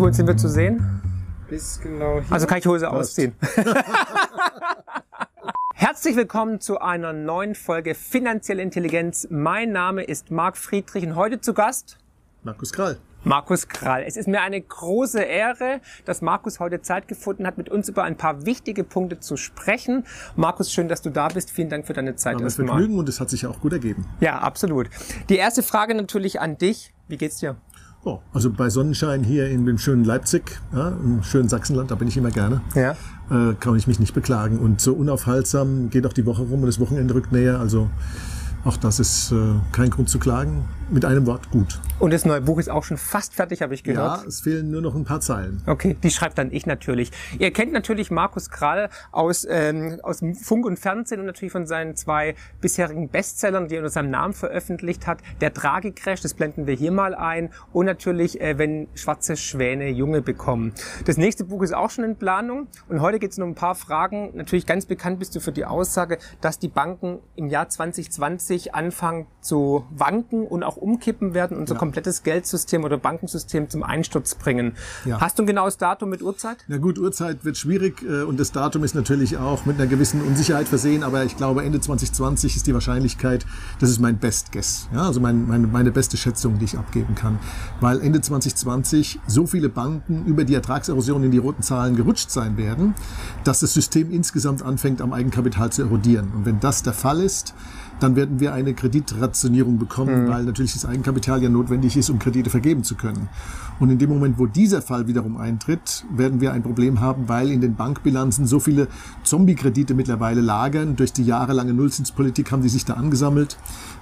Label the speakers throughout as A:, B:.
A: wo sind wir zu sehen?
B: Bis genau hier.
A: Also kann ich Hose ausziehen. Herzlich willkommen zu einer neuen Folge Finanzielle Intelligenz. Mein Name ist Marc Friedrich und heute zu Gast
C: Markus Krall.
A: Markus Krall. Es ist mir eine große Ehre, dass Markus heute Zeit gefunden hat, mit uns über ein paar wichtige Punkte zu sprechen. Markus, schön, dass du da bist. Vielen Dank für deine Zeit.
C: War mir Vergnügen und es hat sich auch gut ergeben.
A: Ja, absolut. Die erste Frage natürlich an dich. Wie geht's dir?
C: Oh, also bei Sonnenschein hier in dem schönen Leipzig, ja, im schönen Sachsenland, da bin ich immer gerne,
A: Ja.
C: äh, kann ich mich nicht beklagen. Und so unaufhaltsam geht auch die Woche rum und das Wochenende rückt näher. Also auch das ist äh, kein Grund zu klagen. Mit einem Wort gut.
A: Und das neue Buch ist auch schon fast fertig, habe ich gehört.
C: Ja, es fehlen nur noch ein paar Zeilen.
A: Okay, die schreibt dann ich natürlich. Ihr kennt natürlich Markus Krall aus, ähm, aus Funk und Fernsehen und natürlich von seinen zwei bisherigen Bestsellern, die er unter seinem Namen veröffentlicht hat. Der Tragicrash, das blenden wir hier mal ein. Und natürlich, äh, wenn schwarze Schwäne Junge bekommen. Das nächste Buch ist auch schon in Planung. Und heute geht es um ein paar Fragen. Natürlich ganz bekannt bist du für die Aussage, dass die Banken im Jahr 2020 anfangen zu wanken und auch umkippen werden, unser
C: Ja.
A: komplettes Geldsystem oder Bankensystem zum Einsturz bringen.
C: Ja.
A: Hast du ein genaues Datum mit Uhrzeit?
C: Na gut, Uhrzeit wird schwierig äh, und das Datum ist natürlich auch mit einer gewissen Unsicherheit versehen, aber ich glaube Ende 2020 ist die Wahrscheinlichkeit, das ist mein Best Guess, ja, also mein, meine, meine beste Schätzung, die ich abgeben kann, weil Ende 2020 so viele Banken über die Ertragserosion in die roten Zahlen gerutscht sein werden, dass das System insgesamt anfängt am Eigenkapital zu erodieren. Und wenn das der Fall ist, dann werden wir eine Kreditrationierung bekommen, weil natürlich das Eigenkapital ja notwendig ist, um Kredite vergeben zu können. Und in dem Moment, wo dieser Fall wiederum eintritt, werden wir ein Problem haben, weil in den Bankbilanzen so viele Zombie-Kredite mittlerweile lagern. Durch die jahrelange Nullzinspolitik haben die sich da angesammelt,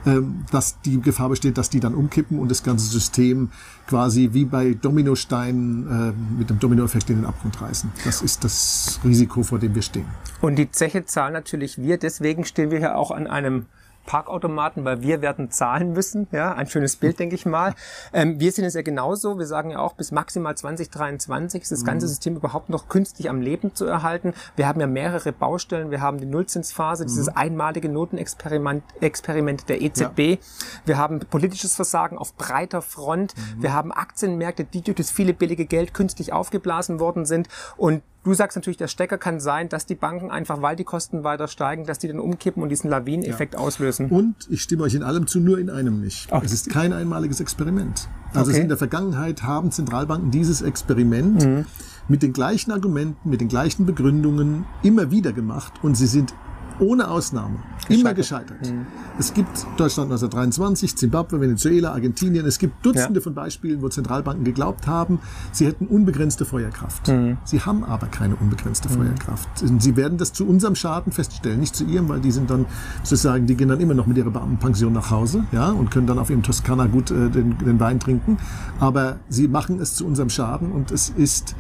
C: ähm, dass die Gefahr besteht, dass die dann umkippen und das ganze System quasi wie bei Dominosteinen äh, mit dem Dominoeffekt in den Abgrund reißen. Das ist das Risiko, vor dem wir stehen.
A: Und die Zeche zahlen natürlich wir. Deswegen stehen wir hier auch an einem Parkautomaten, weil wir werden zahlen müssen. Ja, ein schönes Bild, denke ich mal. Ähm, wir sehen es ja genauso. Wir sagen ja auch, bis maximal 2023 ist das ganze System überhaupt noch künstlich am Leben zu erhalten. Wir haben ja mehrere Baustellen. Wir haben die Nullzinsphase, dieses einmalige Notenexperiment Experiment der EZB. Wir haben politisches Versagen auf breiter Front. Wir haben Aktienmärkte, die durch das viele billige Geld künstlich aufgeblasen worden sind. Und Du sagst natürlich, der Stecker kann sein, dass die Banken einfach, weil die Kosten weiter steigen, dass die dann umkippen und diesen Lawineneffekt auslösen.
C: Und ich stimme euch in allem zu, nur in einem nicht.
A: Ach.
C: Es ist kein einmaliges Experiment. Also
A: Okay.
C: in der Vergangenheit haben Zentralbanken dieses Experiment
A: Mhm.
C: mit den gleichen Argumenten, mit den gleichen Begründungen immer wieder gemacht und sie sind ohne Ausnahme immer gescheitert.
A: Mhm.
C: Es gibt Deutschland 1923, Zimbabwe, Venezuela, Argentinien. Es gibt Dutzende
A: Ja.
C: von Beispielen, wo Zentralbanken geglaubt haben, sie hätten unbegrenzte Feuerkraft.
A: Mhm.
C: Sie haben aber keine unbegrenzte Feuerkraft. Sie werden das zu unserem Schaden feststellen, nicht zu ihrem, weil die sind dann sozusagen, die gehen dann immer noch mit ihrer Beamtenpension nach Hause, ja, und können dann auf ihrem Toskana gut äh, den, den Wein trinken. Aber sie machen es zu unserem Schaden und es ist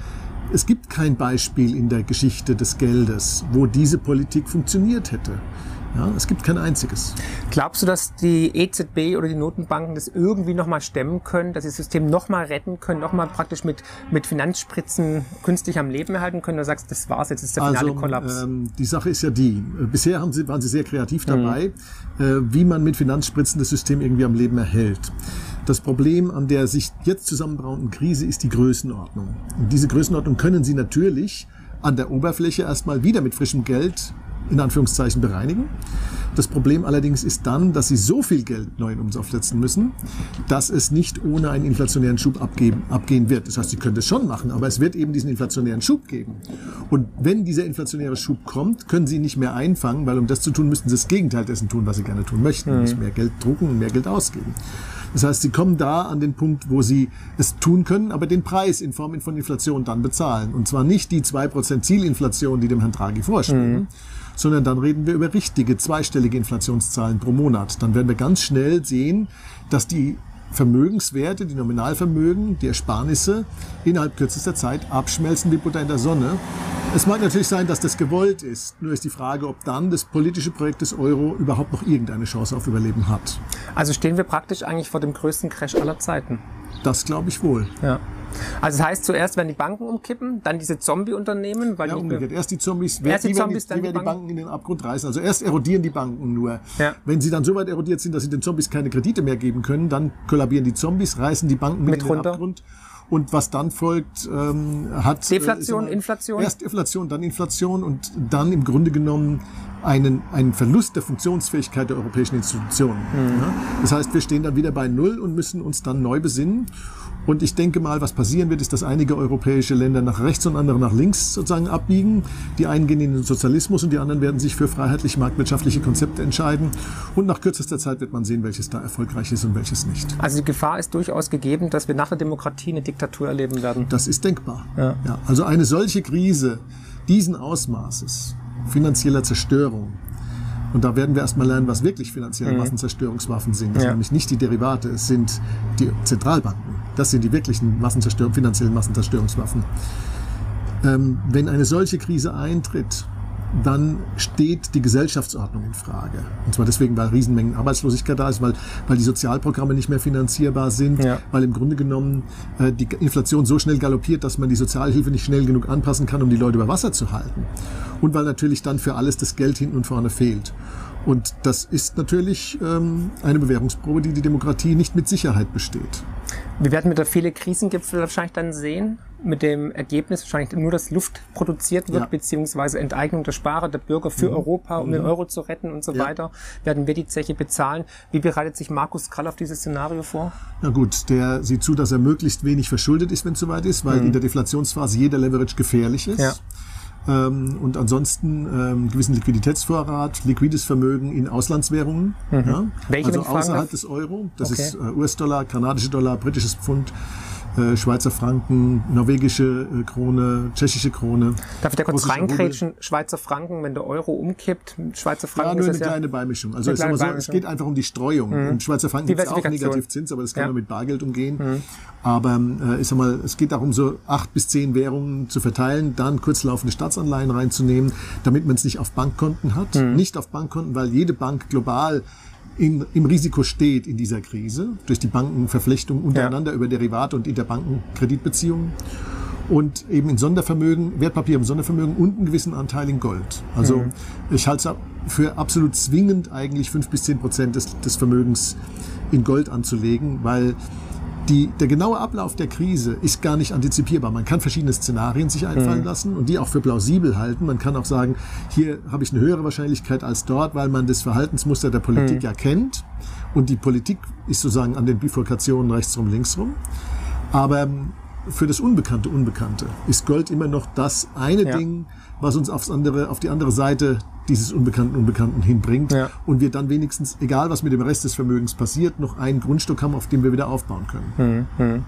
C: es gibt kein Beispiel in der Geschichte des Geldes, wo diese Politik funktioniert hätte. Ja, es gibt kein einziges.
A: Glaubst du, dass die EZB oder die Notenbanken das irgendwie nochmal stemmen können, dass sie das System nochmal retten können, nochmal praktisch mit, mit Finanzspritzen künstlich am Leben erhalten können? Oder sagst du, das war's, jetzt ist der finale Kollaps?
C: ähm, die Sache ist ja die, bisher haben sie, waren sie sehr kreativ
A: Mhm.
C: dabei, äh, wie man mit Finanzspritzen das System irgendwie am Leben erhält. Das Problem an der sich jetzt zusammenbrauenden Krise ist die Größenordnung. Und diese Größenordnung können sie natürlich an der Oberfläche erstmal wieder mit frischem Geld in Anführungszeichen bereinigen. Das Problem allerdings ist dann, dass sie so viel Geld neu in Umlauf setzen müssen, dass es nicht ohne einen inflationären Schub abgeben, abgehen wird. Das heißt, sie können das schon machen, aber es wird eben diesen inflationären Schub geben. Und wenn dieser inflationäre Schub kommt, können sie ihn nicht mehr einfangen, weil um das zu tun, müssten sie das Gegenteil dessen tun, was sie gerne tun möchten, nämlich mehr Geld drucken und mehr Geld ausgeben. Das heißt, sie kommen da an den Punkt, wo sie es tun können, aber den Preis in Form von Inflation dann bezahlen. Und zwar nicht die 2% Zielinflation, die dem Herrn Draghi vorschweben, sondern dann reden wir über richtige zweistellige Inflationszahlen pro Monat. Dann werden wir ganz schnell sehen, dass die Vermögenswerte, die Nominalvermögen, die Ersparnisse innerhalb kürzester Zeit abschmelzen wie Butter in der Sonne. Es mag natürlich sein, dass das gewollt ist. Nur ist die Frage, ob dann das politische Projekt des Euro überhaupt noch irgendeine Chance auf Überleben hat.
A: Also stehen wir praktisch eigentlich vor dem größten Crash aller Zeiten.
C: Das glaube ich wohl.
A: Ja. Also das heißt, zuerst werden die Banken umkippen, dann diese Zombie-Unternehmen, weil
C: Ja,
A: die
C: umgekehrt. Erst die Zombies,
A: Erst die
C: die, werden
A: Zombies,
C: die,
A: dann
C: die,
A: die
C: werden die Banken. In den Abgrund reißen. Also erst erodieren die Banken nur.
A: Ja.
C: Wenn sie dann so weit erodiert sind, dass sie den Zombies keine Kredite mehr geben können, dann kollabieren die Zombies, reißen die Banken mit,
A: Mit
C: in den
A: runter.
C: Abgrund. Und was dann folgt, ähm, hat
A: Deflation,
C: äh,
A: Inflation.
C: Erst Inflation, dann Inflation und dann im Grunde genommen einen, einen Verlust der Funktionsfähigkeit der europäischen Institutionen. Mhm. Ja? Das heißt, wir stehen dann wieder bei Null und müssen uns dann neu besinnen. Und ich denke mal, was passieren wird, ist, dass einige europäische Länder nach rechts und andere nach links sozusagen abbiegen. Die einen gehen in den Sozialismus und die anderen werden sich für freiheitlich marktwirtschaftliche Konzepte entscheiden. Und nach kürzester Zeit wird man sehen, welches da erfolgreich ist und welches nicht.
A: Also die Gefahr ist durchaus gegeben, dass wir nach der Demokratie eine Diktatur erleben werden.
C: Das ist denkbar. Ja. Ja, also eine solche Krise diesen Ausmaßes finanzieller Zerstörung und da werden wir erstmal lernen, was wirklich finanzielle mhm. Massenzerstörungswaffen sind. Das ja. sind nämlich nicht die Derivate, es sind die Zentralbanken. Das sind die wirklichen Massenzerstörung, finanziellen Massenzerstörungswaffen. Ähm, wenn eine solche Krise eintritt, dann steht die Gesellschaftsordnung in Frage. Und zwar deswegen, weil Riesenmengen Arbeitslosigkeit da ist, weil, weil die Sozialprogramme nicht mehr finanzierbar sind, ja. weil im Grunde genommen äh, die Inflation so schnell galoppiert, dass man die Sozialhilfe nicht schnell genug anpassen kann, um die Leute über Wasser zu halten. Und weil natürlich dann für alles das Geld hinten und vorne fehlt. Und das ist natürlich ähm, eine Bewährungsprobe, die die Demokratie nicht mit Sicherheit besteht.
A: Wir werden mit der viele Krisengipfel wahrscheinlich dann sehen, mit dem Ergebnis wahrscheinlich nur, dass Luft produziert wird, ja. beziehungsweise Enteignung der Sparer der Bürger für mhm. Europa, um mhm. den Euro zu retten und so ja. weiter, werden wir die Zeche bezahlen. Wie bereitet sich Markus Krall auf dieses Szenario vor?
C: Na gut, der sieht zu, dass er möglichst wenig verschuldet ist, wenn es soweit ist, weil mhm. in der Deflationsphase jeder Leverage gefährlich ist. Ja. Ähm, und ansonsten ähm, gewissen Liquiditätsvorrat, liquides Vermögen in Auslandswährungen. Mhm. Ja? Welche, also außerhalb des Euro. Das okay. ist äh, US-Dollar, kanadische Dollar, britisches Pfund. Äh, Schweizer Franken, norwegische äh, Krone, tschechische Krone.
A: Darf ich da kurz reinkrätschen? Schweizer Franken, wenn der Euro umkippt, Schweizer Franken
C: ja, nur eine kleine ja Beimischung. Also kleine so, Beimischung. es geht einfach um die Streuung. Mhm. Im Schweizer Franken gibt es auch Negativzins, aber das kann ja. man mit Bargeld umgehen. Mhm. Aber äh, ich sag mal, es geht darum, so acht bis zehn Währungen zu verteilen, dann kurzlaufende Staatsanleihen reinzunehmen, damit man es nicht auf Bankkonten hat. Mhm. Nicht auf Bankkonten, weil jede Bank global in, im Risiko steht in dieser Krise durch die Bankenverflechtung untereinander ja. über Derivate und Interbankenkreditbeziehungen und eben in Sondervermögen, Wertpapier im Sondervermögen und einen gewissen Anteil in Gold. Also mhm. ich halte es für absolut zwingend eigentlich fünf bis zehn Prozent des, des Vermögens in Gold anzulegen, weil die, der genaue Ablauf der Krise ist gar nicht antizipierbar. Man kann verschiedene Szenarien sich einfallen mhm. lassen und die auch für plausibel halten. Man kann auch sagen, hier habe ich eine höhere Wahrscheinlichkeit als dort, weil man das Verhaltensmuster der Politik mhm. ja kennt. Und die Politik ist sozusagen an den Bifurkationen rechtsrum, linksrum. Aber ähm, für das Unbekannte Unbekannte ist Gold immer noch das eine ja. Ding, was uns aufs andere, auf die andere Seite dieses Unbekannten Unbekannten hinbringt ja. und wir dann wenigstens, egal was mit dem Rest des Vermögens passiert, noch einen Grundstück haben, auf dem wir wieder aufbauen können.
A: Hm, hm.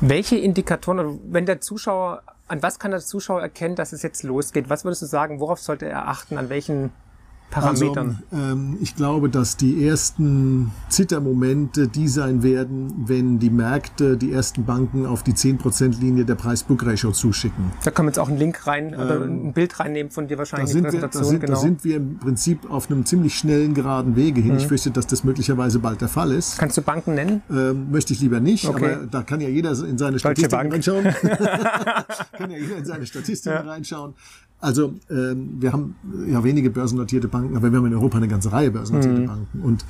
A: Welche Indikatoren, also wenn der Zuschauer, an was kann der Zuschauer erkennen, dass es jetzt losgeht? Was würdest du sagen, worauf sollte er achten, an welchen Parametern?
C: Also, ähm, ich glaube, dass die ersten Zittermomente die sein werden, wenn die Märkte die ersten Banken auf die 10%-Linie der Preis-Book-Ratio zuschicken.
A: Da kann man jetzt auch einen Link rein, ähm, oder ein Bild reinnehmen von dir wahrscheinlich.
C: Da sind, wir, da, sind, genau. da sind wir im Prinzip auf einem ziemlich schnellen, geraden Wege hin. Mhm. Ich fürchte, dass das möglicherweise bald der Fall ist.
A: Kannst du Banken nennen?
C: Ähm, möchte ich lieber nicht, okay. aber da kann ja jeder in seine Statistiken reinschauen. kann ja jeder in seine Statistiken ja. reinschauen. Also ähm, wir haben ja wenige börsennotierte Banken, aber wir haben in Europa eine ganze Reihe börsennotierte mhm. Banken. Und,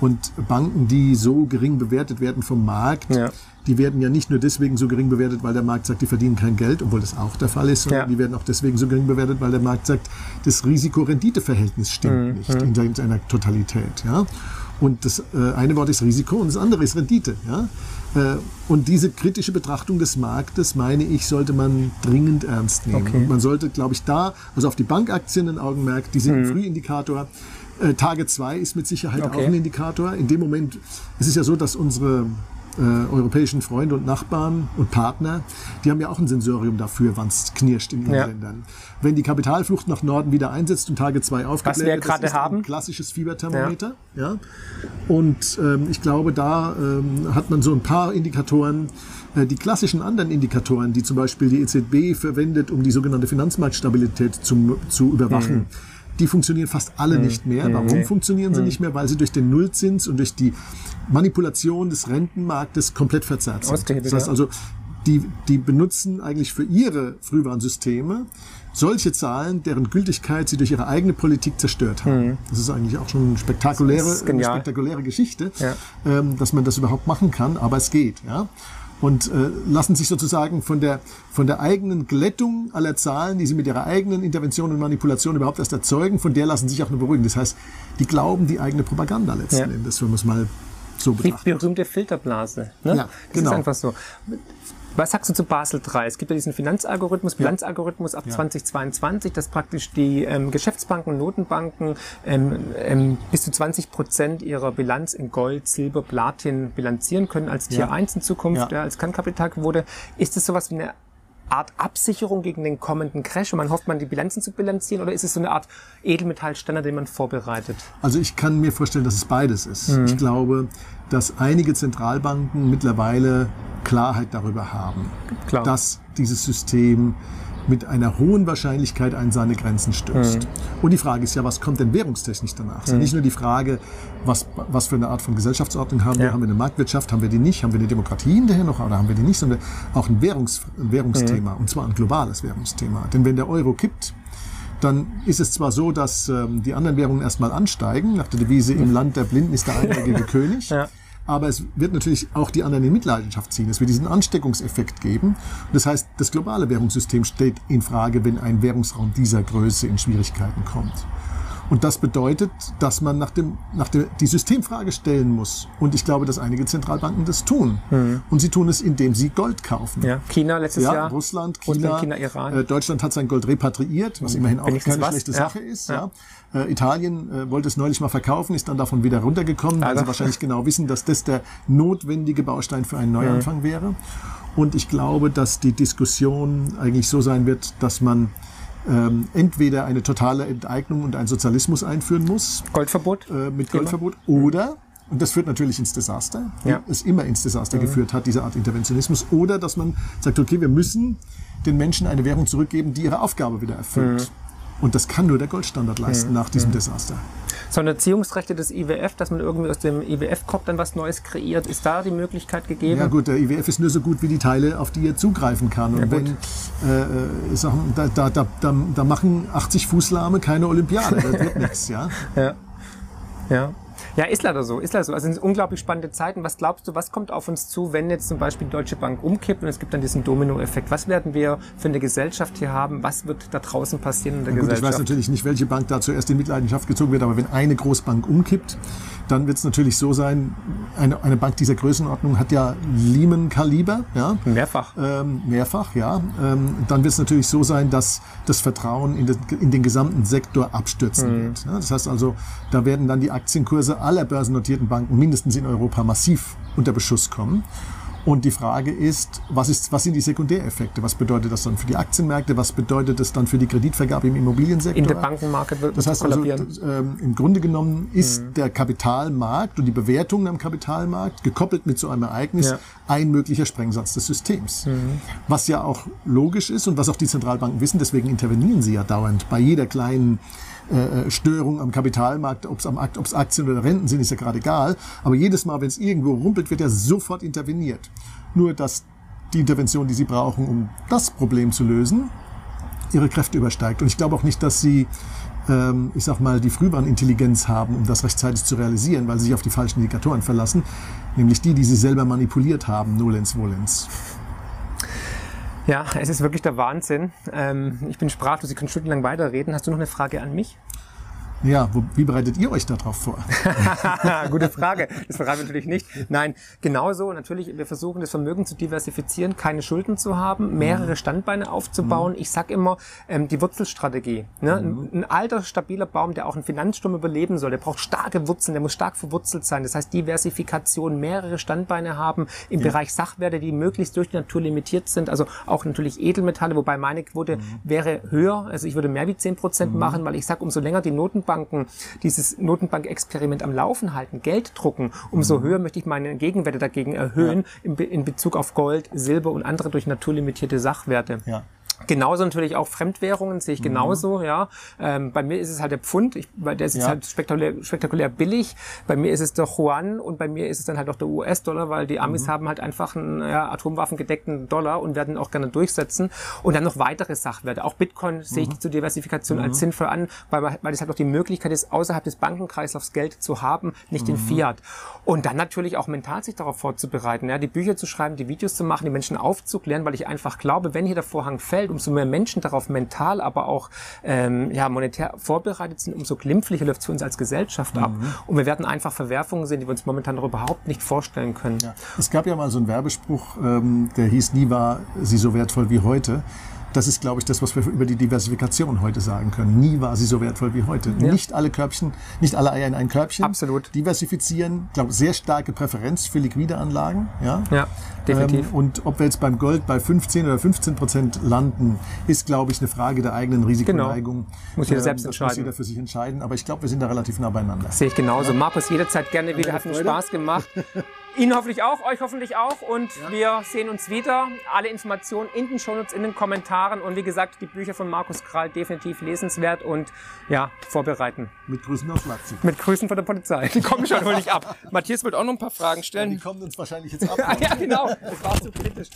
C: und Banken, die so gering bewertet werden vom Markt, ja. die werden ja nicht nur deswegen so gering bewertet, weil der Markt sagt, die verdienen kein Geld, obwohl das auch der Fall ist, sondern ja. die werden auch deswegen so gering bewertet, weil der Markt sagt, das Risiko-Rendite-Verhältnis stimmt mhm. nicht in seiner Totalität. Ja? Und das äh, eine Wort ist Risiko und das andere ist Rendite. Ja? Äh, und diese kritische Betrachtung des Marktes, meine ich, sollte man dringend ernst nehmen. Okay. Und man sollte, glaube ich, da, also auf die Bankaktien ein Augenmerk, die sind mhm. ein Frühindikator. Äh, Tage 2 ist mit Sicherheit okay. auch ein Indikator. In dem Moment, es ist ja so, dass unsere äh, europäischen Freunde und Nachbarn und Partner, die haben ja auch ein Sensorium dafür, wann es knirscht in ihren ja. Ländern. Wenn die Kapitalflucht nach Norden wieder einsetzt und Tage 2 aufgebläht
A: wird, das ist haben.
C: ein klassisches Fieberthermometer. Ja. ja. Und ähm, ich glaube, da ähm, hat man so ein paar Indikatoren, äh, die klassischen anderen Indikatoren, die zum Beispiel die EZB verwendet, um die sogenannte Finanzmarktstabilität zum, zu überwachen. Mhm die funktionieren fast alle mhm. nicht mehr. Warum nee. funktionieren sie mhm. nicht mehr? Weil sie durch den Nullzins und durch die Manipulation des Rentenmarktes komplett verzerrt sind. Das heißt also, die, die benutzen eigentlich für ihre Frühwarnsysteme solche Zahlen, deren Gültigkeit sie durch ihre eigene Politik zerstört haben. Mhm. Das ist eigentlich auch schon eine spektakuläre, eine spektakuläre Geschichte, ja. ähm, dass man das überhaupt machen kann, aber es geht. Ja? Und äh, lassen sich sozusagen von der, von der eigenen Glättung aller Zahlen, die sie mit ihrer eigenen Intervention und Manipulation überhaupt erst erzeugen, von der lassen sich auch nur beruhigen. Das heißt, die glauben die eigene Propaganda letzten ja. Endes, wenn man es mal so betrachtet.
A: Die berühmte Filterblase. Ne? Ja, das genau. ist einfach so. Was sagst du zu Basel III? Es gibt ja diesen Finanzalgorithmus, Bilanzalgorithmus ab ja. 2022, dass praktisch die ähm, Geschäftsbanken und Notenbanken ähm, ähm, bis zu 20 Prozent ihrer Bilanz in Gold, Silber, Platin bilanzieren können als Tier ja. 1 in Zukunft, ja. als Kernkapitalquote. Ist das sowas wie eine Art Absicherung gegen den kommenden Crash und man hofft, man die Bilanzen zu bilanzieren oder ist es so eine Art Edelmetallstandard, den man vorbereitet?
C: Also ich kann mir vorstellen, dass es beides ist. Mhm. Ich glaube, dass einige Zentralbanken mittlerweile Klarheit darüber haben, Klar. dass dieses System mit einer hohen Wahrscheinlichkeit an seine Grenzen stößt. Mhm. Und die Frage ist ja, was kommt denn währungstechnisch danach? Es ist ja mhm. nicht nur die Frage, was, was für eine Art von Gesellschaftsordnung haben wir? Haben wir eine Marktwirtschaft? Haben wir die nicht? Haben wir eine Demokratie hinterher noch oder haben wir die nicht? Sondern auch ein, Währungs, ein Währungsthema. Mhm. Und zwar ein globales Währungsthema. Denn wenn der Euro kippt, dann ist es zwar so, dass ähm, die anderen Währungen erstmal ansteigen, nach der Devise im Land der Blinden ist der einzige König. Ja aber es wird natürlich auch die anderen in Mitleidenschaft ziehen. Es wird diesen Ansteckungseffekt geben. das heißt, das globale Währungssystem steht in Frage, wenn ein Währungsraum dieser Größe in Schwierigkeiten kommt. Und das bedeutet, dass man nach dem, nach der, die Systemfrage stellen muss. Und ich glaube, dass einige Zentralbanken das tun. Mhm. Und sie tun es, indem sie Gold kaufen.
A: Ja. China letztes ja, Jahr.
C: Russland, China, China Iran. Äh, Deutschland hat sein Gold repatriiert, was mhm. immerhin auch keine was? schlechte ja. Sache ist. Ja. ja. Äh, Italien äh, wollte es neulich mal verkaufen, ist dann davon wieder runtergekommen, weil also. sie wahrscheinlich genau wissen, dass das der notwendige Baustein für einen Neuanfang mhm. wäre. Und ich glaube, dass die Diskussion eigentlich so sein wird, dass man ähm, entweder eine totale Enteignung und ein Sozialismus einführen muss.
A: Goldverbot?
C: Äh, mit Goldverbot. Oder, und das führt natürlich ins Desaster, ja. es immer ins Desaster mhm. geführt hat, diese Art Interventionismus. Oder, dass man sagt, okay, wir müssen den Menschen eine Währung zurückgeben, die ihre Aufgabe wieder erfüllt. Und das kann nur der Goldstandard leisten mhm. nach diesem mhm. Desaster.
A: Sonderziehungsrechte des IWF, dass man irgendwie aus dem IWF-Kopf dann was Neues kreiert, ist da die Möglichkeit gegeben?
C: Ja gut, der IWF ist nur so gut wie die Teile, auf die er zugreifen kann. Und ja, wenn, äh, äh sag, da, da, da, da, machen 80 Fußlahme keine Olympiade, das wird nichts, ja.
A: Ja. Ja. Ja, ist leider so, ist leider so. Also es sind unglaublich spannende Zeiten. Was glaubst du, was kommt auf uns zu, wenn jetzt zum Beispiel die Deutsche Bank umkippt und es gibt dann diesen Dominoeffekt? Was werden wir für eine Gesellschaft hier haben? Was wird da draußen passieren in der
C: gut,
A: Gesellschaft?
C: Ich weiß natürlich nicht, welche Bank da zuerst in Mitleidenschaft gezogen wird, aber wenn eine Großbank umkippt, dann wird es natürlich so sein, eine, eine Bank dieser Größenordnung hat ja Lehman-Kaliber. Ja?
A: Mehrfach.
C: Ähm, mehrfach, ja. Ähm, dann wird es natürlich so sein, dass das Vertrauen in, den, in den gesamten Sektor abstürzen mhm. wird. Ja? Das heißt also, da werden dann die Aktienkurse aller börsennotierten Banken mindestens in Europa massiv unter Beschuss kommen. Und die Frage ist, was, ist, was sind die Sekundäreffekte? Was bedeutet das dann für die Aktienmärkte? Was bedeutet das dann für die Kreditvergabe im Immobiliensektor?
A: In der Bankenmarkt wird
C: das heißt also, ähm, im Grunde genommen ist mhm. der Kapitalmarkt und die Bewertungen am Kapitalmarkt gekoppelt mit so einem Ereignis ja. ein möglicher Sprengsatz des Systems. Mhm. Was ja auch logisch ist und was auch die Zentralbanken wissen, deswegen intervenieren sie ja dauernd bei jeder kleinen äh, äh, Störung am Kapitalmarkt, ob es Aktien oder Renten sind, ist ja gerade egal. Aber jedes Mal, wenn es irgendwo rumpelt, wird ja sofort interveniert. Nur, dass die Intervention, die sie brauchen, um das Problem zu lösen, ihre Kräfte übersteigt. Und ich glaube auch nicht, dass sie, ähm, ich sag mal, die Frühwarnintelligenz haben, um das rechtzeitig zu realisieren, weil sie sich auf die falschen Indikatoren verlassen, nämlich die, die sie selber manipuliert haben, nolens volens.
A: Ja, es ist wirklich der Wahnsinn. Ähm, ich bin sprachlos, ich kann stundenlang weiterreden. Hast du noch eine Frage an mich?
C: Ja, wo, wie bereitet ihr euch darauf vor?
A: Gute Frage. Das verraten wir natürlich nicht. Nein, genauso. Natürlich, wir versuchen das Vermögen zu diversifizieren, keine Schulden zu haben, mehrere mhm. Standbeine aufzubauen. Mhm. Ich sag immer, ähm, die Wurzelstrategie. Ne? Mhm. Ein, ein, alter, stabiler Baum, der auch einen Finanzsturm überleben soll, der braucht starke Wurzeln, der muss stark verwurzelt sein. Das heißt, Diversifikation, mehrere Standbeine haben im ja. Bereich Sachwerte, die möglichst durch die Natur limitiert sind. Also auch natürlich Edelmetalle, wobei meine Quote mhm. wäre höher. Also ich würde mehr wie zehn Prozent mhm. machen, weil ich sag, umso länger die Noten Notenbanken dieses Notenbankexperiment am Laufen halten, Geld drucken, umso mhm. höher möchte ich meine Gegenwerte dagegen erhöhen ja. in, in, Bezug auf Gold, Silber und andere durch naturlimitierte Sachwerte.
C: Ja.
A: Genauso natürlich auch Fremdwährungen sehe ich genauso, ja. Ähm, bei mir ist es halt der Pfund, ich, weil der ist jetzt
C: Ja.
A: halt spektakulär, spektakulär billig. Bei mir ist es der Yuan und bei mir ist es dann halt auch der US-Dollar, weil die Amis haben halt einfach einen ja, atomwaffengedeckten Dollar und werden auch gerne durchsetzen. Und dann noch weitere Sachwerte. Auch Bitcoin sehe ich zur Diversifikation als sinnvoll an, weil, weil es halt auch die Möglichkeit ist, außerhalb des Bankenkreislaufs Geld zu haben, nicht den Fiat. Und dann natürlich auch mental sich darauf vorzubereiten, ja, die Bücher zu schreiben, die Videos zu machen, die Menschen aufzuklären, weil ich einfach glaube, wenn hier der Vorhang fällt, umso mehr Menschen darauf mental, aber auch ähm, ja, monetär vorbereitet sind, umso glimpflicher läuft es für uns als Gesellschaft ab. Und wir werden einfach Verwerfungen sehen, die wir uns momentan noch überhaupt nicht vorstellen können.
C: Ja. Es gab ja mal so einen Werbespruch, ähm, der hieß, nie war sie so wertvoll wie heute. Das ist, glaube ich, das, was wir über die Diversifikation heute sagen können. Nie war sie so wertvoll wie heute. Nicht alle Körbchen, nicht alle Eier in ein Körbchen.
A: Absolut.
C: Diversifizieren, glaube sehr starke Präferenz für liquide Anlagen. Ja,
A: Ja, definitiv.
C: Ähm, und ob wir jetzt beim Gold bei 15 oder 15 Prozent landen, ist, glaube ich, eine Frage der eigenen Risikoneigung.
A: Genau. Muss jeder selbst
C: das
A: entscheiden.
C: Muss jeder für sich entscheiden. Aber ich glaube, wir sind da relativ nah beieinander.
A: Sehe ich genauso. Markus, jederzeit gerne wieder. Hat mir. Spaß gemacht. Ihnen hoffentlich auch, euch hoffentlich auch. Und wir sehen uns wieder. Alle Informationen in den Shownotes, in den Kommentaren. Und wie gesagt, die Bücher von Markus Kral definitiv lesenswert und ja, vorbereiten.
C: Mit Grüßen aus Leipzig.
A: Mit Grüßen von der Polizei. Die kommen schon wohl nicht ab. Matthias wird auch noch ein paar Fragen
C: Die
A: stellen.
C: kommen uns wahrscheinlich jetzt ab.
A: ja, genau. Das war zu kritisch.